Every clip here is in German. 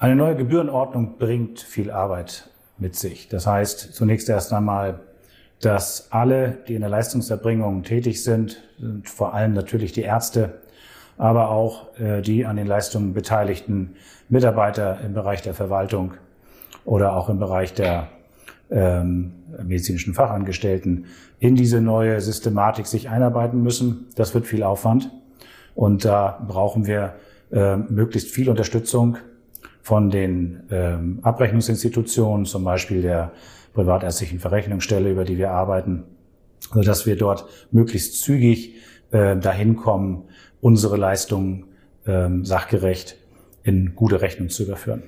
Eine neue Gebührenordnung bringt viel Arbeit mit sich. Das heißt zunächst erst einmal, dass alle, die in der Leistungserbringung tätig sind, sind vor allem natürlich die Ärzte, aber auch äh, die an den Leistungen beteiligten Mitarbeiter im Bereich der Verwaltung oder auch im Bereich der ähm, medizinischen Fachangestellten in diese neue Systematik sich einarbeiten müssen. Das wird viel Aufwand und da brauchen wir äh, möglichst viel Unterstützung von den ähm, Abrechnungsinstitutionen, zum Beispiel der privatärztlichen Verrechnungsstelle, über die wir arbeiten, sodass wir dort möglichst zügig äh, dahin kommen, unsere Leistungen ähm, sachgerecht in gute Rechnung zu überführen.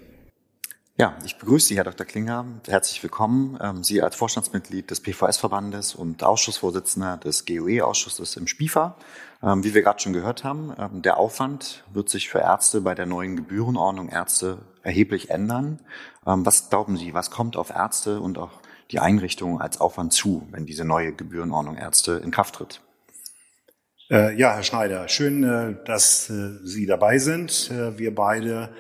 Ja, ich begrüße Sie, Herr Dr. Klinger. Herzlich willkommen. Ähm, Sie als Vorstandsmitglied des PVS-Verbandes und Ausschussvorsitzender des GOE-Ausschusses im SPIFA. Ähm, wie wir gerade schon gehört haben, ähm, der Aufwand wird sich für Ärzte bei der neuen Gebührenordnung Ärzte erheblich ändern. Was glauben Sie, was kommt auf Ärzte und auch die Einrichtungen als Aufwand zu, wenn diese neue Gebührenordnung Ärzte in Kraft tritt? Äh, ja, Herr Schneider, schön, äh, dass äh, Sie dabei sind. Wir beide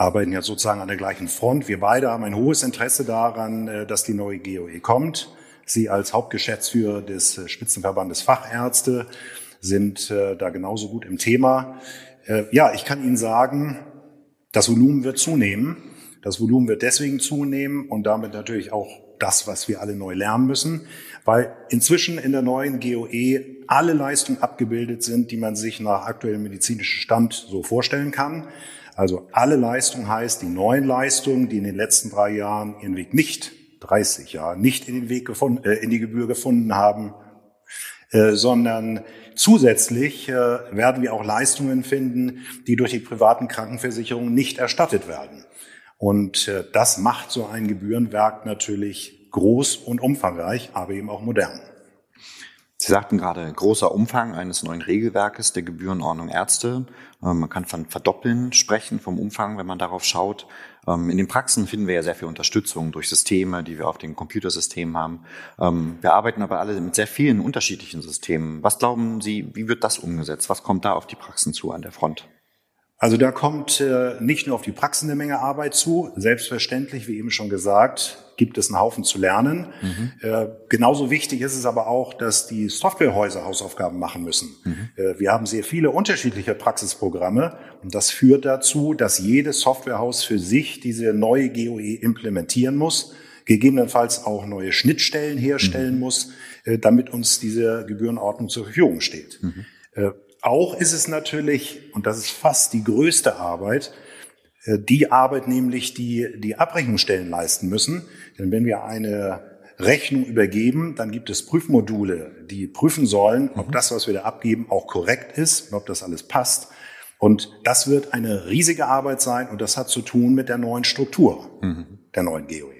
arbeiten ja sozusagen an der gleichen Front. Wir beide haben ein hohes Interesse daran, äh, dass die neue GOE kommt. Sie als Hauptgeschäftsführer des äh, Spitzenverbandes Fachärzte sind äh, da genauso gut im Thema. Ja, ich kann Ihnen sagen, das Volumen wird zunehmen. Das Volumen wird deswegen zunehmen und damit natürlich auch das, was wir alle neu lernen müssen, weil inzwischen in der neuen GOE alle Leistungen abgebildet sind, die man sich nach aktuellem medizinischem Stand so vorstellen kann. Also alle Leistung heißt die neuen Leistungen, die in den letzten drei Jahren ihren Weg nicht, 30 Jahre, nicht in den Weg gefunden, äh, in die Gebühr gefunden haben, äh, sondern zusätzlich äh, werden wir auch Leistungen finden, die durch die privaten Krankenversicherungen nicht erstattet werden. Und äh, das macht so ein Gebührenwerk natürlich groß und umfangreich, aber eben auch modern. Sie sagten gerade, großer Umfang eines neuen Regelwerkes der Gebührenordnung Ärzte. Ähm, man kann von Verdoppeln sprechen vom Umfang, wenn man darauf schaut. Ähm, in den Praxen finden wir ja sehr viel Unterstützung durch Systeme, die wir auf den Computersystemen haben. Ähm, wir arbeiten aber alle mit sehr vielen unterschiedlichen Systemen. Was glauben Sie, wie wird das umgesetzt? Was kommt da auf die Praxen zu an der Front? Also da kommt äh, nicht nur auf die Praxen eine Menge Arbeit zu. Selbstverständlich, wie eben schon gesagt, gibt es einen Haufen zu lernen. Mhm. Äh, genauso wichtig ist es aber auch, dass die Softwarehäuser Hausaufgaben machen müssen. Mhm. Äh, wir haben sehr viele unterschiedliche Praxisprogramme und das führt dazu, dass jedes Softwarehaus für sich diese neue GOE implementieren muss, gegebenenfalls auch neue Schnittstellen herstellen mhm. muss, äh, damit uns diese Gebührenordnung zur Verfügung steht. Mhm. Auch ist es natürlich, und das ist fast die größte Arbeit, äh, die Arbeit nämlich, die die Abrechnungsstellen leisten müssen. Denn wenn wir eine Rechnung übergeben, dann gibt es Prüfmodule, die prüfen sollen, ob mhm. das, was wir da abgeben, auch korrekt ist und ob das alles passt. Und das wird eine riesige Arbeit sein und das hat zu tun mit der neuen Struktur mhm. der neuen GOE.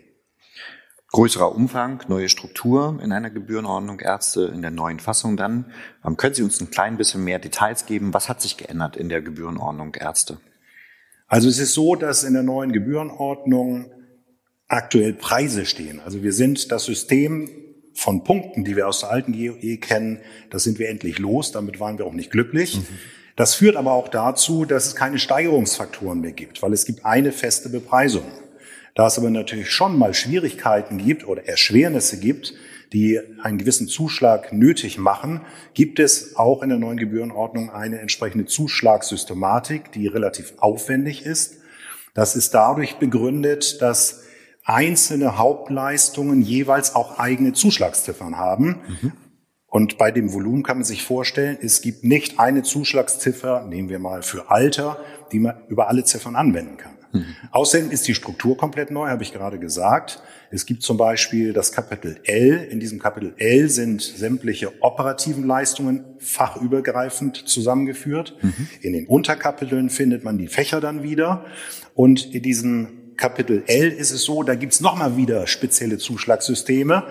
Größerer Umfang, neue Struktur in einer Gebührenordnung Ärzte in der neuen Fassung dann. Ähm, können Sie uns ein klein bisschen mehr Details geben? Was hat sich geändert in der Gebührenordnung Ärzte? Also es ist so, dass in der neuen Gebührenordnung aktuell Preise stehen. Also wir sind das System von Punkten, die wir aus der alten GOE kennen, das sind wir endlich los. Damit waren wir auch nicht glücklich. Mhm. Das führt aber auch dazu, dass es keine Steigerungsfaktoren mehr gibt, weil es gibt eine feste Bepreisung. Da es aber natürlich schon mal Schwierigkeiten gibt oder Erschwernisse gibt, die einen gewissen Zuschlag nötig machen, gibt es auch in der neuen Gebührenordnung eine entsprechende Zuschlagssystematik, die relativ aufwendig ist. Das ist dadurch begründet, dass einzelne Hauptleistungen jeweils auch eigene Zuschlagsziffern haben. Mhm. Und bei dem Volumen kann man sich vorstellen, es gibt nicht eine Zuschlagsziffer, nehmen wir mal für Alter, die man über alle Ziffern anwenden kann. Mhm. Außerdem ist die Struktur komplett neu, habe ich gerade gesagt. Es gibt zum Beispiel das Kapitel L. In diesem Kapitel L sind sämtliche operativen Leistungen fachübergreifend zusammengeführt. Mhm. In den Unterkapiteln findet man die Fächer dann wieder. Und in diesem Kapitel L ist es so, da gibt es nochmal wieder spezielle Zuschlagssysteme.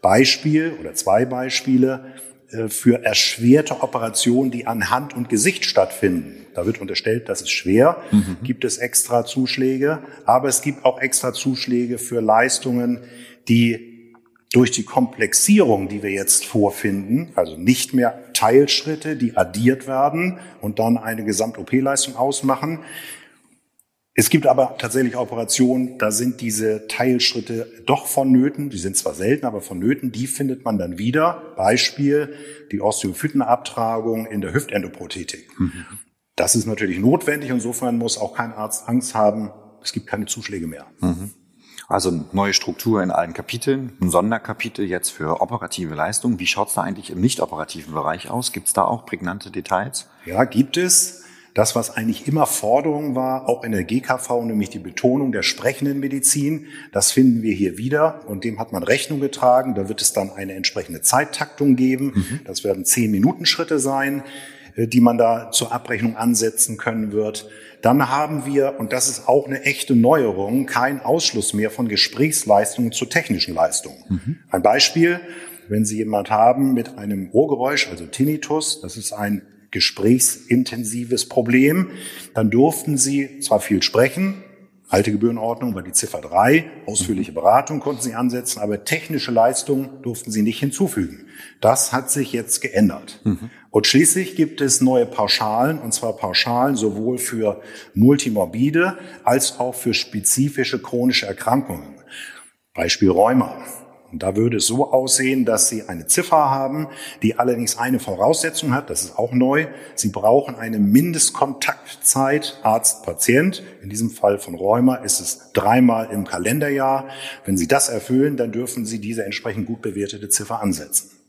Beispiel oder zwei Beispiele für erschwerte Operationen, die an Hand und Gesicht stattfinden. Da wird unterstellt, das ist schwer, mhm. gibt es extra Zuschläge, aber es gibt auch extra Zuschläge für Leistungen, die durch die Komplexierung, die wir jetzt vorfinden, also nicht mehr Teilschritte, die addiert werden und dann eine Gesamt-OP-Leistung ausmachen, Es gibt aber tatsächlich Operationen, da sind diese Teilschritte doch vonnöten. Die sind zwar selten, aber vonnöten. Die findet man dann wieder. Beispiel die Osteophytenabtragung in der Hüftendoprothetik. Mhm. Das ist natürlich notwendig. Insofern muss auch kein Arzt Angst haben. Es gibt keine Zuschläge mehr. Mhm. Also neue Struktur in allen Kapiteln, ein Sonderkapitel jetzt für operative Leistungen. Wie schaut es da eigentlich im nicht operativen Bereich aus? Gibt es da auch prägnante Details? Ja, gibt es. Das, was eigentlich immer Forderung war, auch in der GKV, nämlich die Betonung der sprechenden Medizin, das finden wir hier wieder und dem hat man Rechnung getragen. Da wird es dann eine entsprechende Zeittaktung geben. Mhm. Das werden zehn Minuten Schritte sein, äh, die man da zur Abrechnung ansetzen können wird. Dann haben wir, und das ist auch eine echte Neuerung, keinen Ausschluss mehr von Gesprächsleistungen zu technischen Leistungen. Mhm. Ein Beispiel, wenn Sie jemand haben mit einem Ohrgeräusch, also Tinnitus, das ist ein gesprächsintensives Problem. Dann durften sie zwar viel sprechen, alte Gebührenordnung war die Ziffer 3, ausführliche Beratung konnten sie ansetzen, aber technische Leistungen durften sie nicht hinzufügen. Das hat sich jetzt geändert. Mhm. Und schließlich gibt es neue Pauschalen, und zwar Pauschalen sowohl für multimorbide als auch für spezifische chronische Erkrankungen. Beispiel Rheuma. Und da würde es so aussehen, dass Sie eine Ziffer haben, die allerdings eine Voraussetzung hat, das ist auch neu. Sie brauchen eine Mindestkontaktzeit Arzt-Patient. In diesem Fall von Rheuma ist es dreimal im Kalenderjahr. Wenn Sie das erfüllen, dann dürfen Sie diese entsprechend gut bewertete Ziffer ansetzen.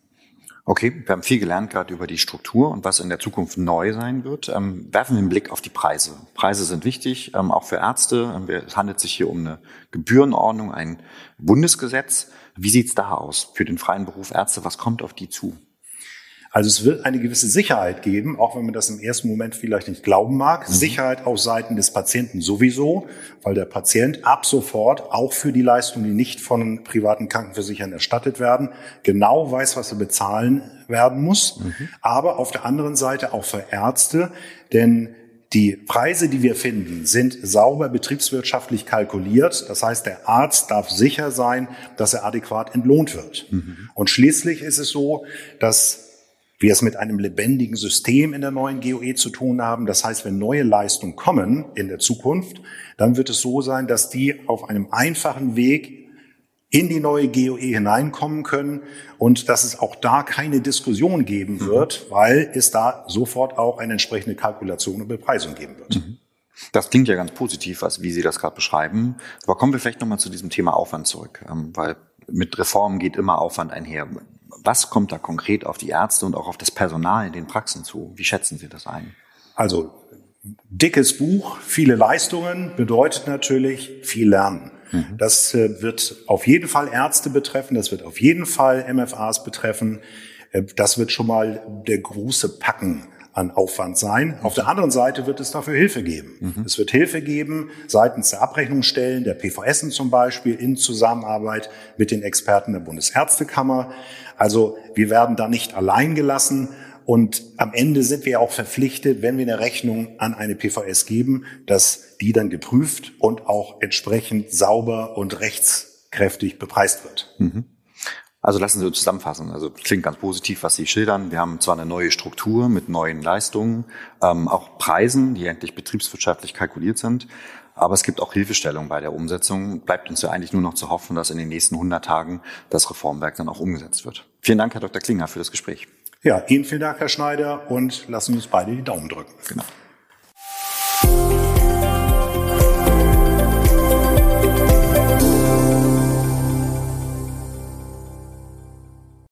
Okay, wir haben viel gelernt gerade über die Struktur und was in der Zukunft neu sein wird. Ähm, werfen wir einen Blick auf die Preise. Preise sind wichtig, ähm, auch für Ärzte. Ähm, es handelt sich hier um eine Gebührenordnung, ein Bundesgesetz. Wie sieht's da aus für den freien Beruf Ärzte? Was kommt auf die zu? Also es wird eine gewisse Sicherheit geben, auch wenn man das im ersten Moment vielleicht nicht glauben mag. Mhm. Sicherheit auf Seiten des Patienten sowieso, weil der Patient ab sofort auch für die Leistungen, die nicht von privaten Krankenversichern erstattet werden, genau weiß, was er bezahlen werden muss. Mhm. Aber auf der anderen Seite auch für Ärzte, denn die Preise, die wir finden, sind sauber betriebswirtschaftlich kalkuliert. Das heißt, der Arzt darf sicher sein, dass er adäquat entlohnt wird. Mhm. Und schließlich ist es so, dass wir es mit einem lebendigen System in der neuen GOE zu tun haben. Das heißt, wenn neue Leistungen kommen in der Zukunft, dann wird es so sein, dass die auf einem einfachen Weg in die neue GOE hineinkommen können und dass es auch da keine Diskussion geben mhm. wird, mhm. weil es da sofort auch eine entsprechende Kalkulation und Bepreisung geben wird. Mhm. Das klingt ja ganz positiv, was, wie Sie das gerade beschreiben. Aber kommen wir vielleicht nochmal zu diesem Thema Aufwand zurück, ähm, weil mit Reformen geht immer Aufwand einher. Was kommt da konkret auf die Ärzte und auch auf das Personal in den Praxen zu? Wie schätzen Sie das ein? Also dickes Buch, viele Leistungen bedeutet natürlich viel Lernen. Mhm. Das äh, wird auf jeden Fall Ärzte betreffen, das wird auf jeden Fall MFAs betreffen. Äh, das wird schon mal der große Packen an Aufwand sein. Auf der anderen Seite wird es dafür Hilfe geben. Mhm. Es wird Hilfe geben seitens der Abrechnungsstellen, der PVSen zum Beispiel, in Zusammenarbeit mit den Experten der Bundesärztekammer. Also wir werden da nicht allein gelassen. Und am Ende sind wir auch verpflichtet, wenn wir eine Rechnung an eine PVS geben, dass die dann geprüft und auch entsprechend sauber und rechtskräftig bepreist wird. Mhm. Also lassen Sie uns zusammenfassen. Also klingt ganz positiv, was Sie schildern. Wir haben zwar eine neue Struktur mit neuen Leistungen, ähm, auch Preisen, die endlich betriebswirtschaftlich kalkuliert sind. Aber es gibt auch Hilfestellung bei der Umsetzung. Bleibt uns ja eigentlich nur noch zu hoffen, dass in den nächsten 100 Tagen das Reformwerk dann auch umgesetzt wird. Vielen Dank, Herr Dr. Klinger, für das Gespräch. Ja, Ihnen vielen Dank, Herr Schneider, und lassen uns beide die Daumen drücken. Genau.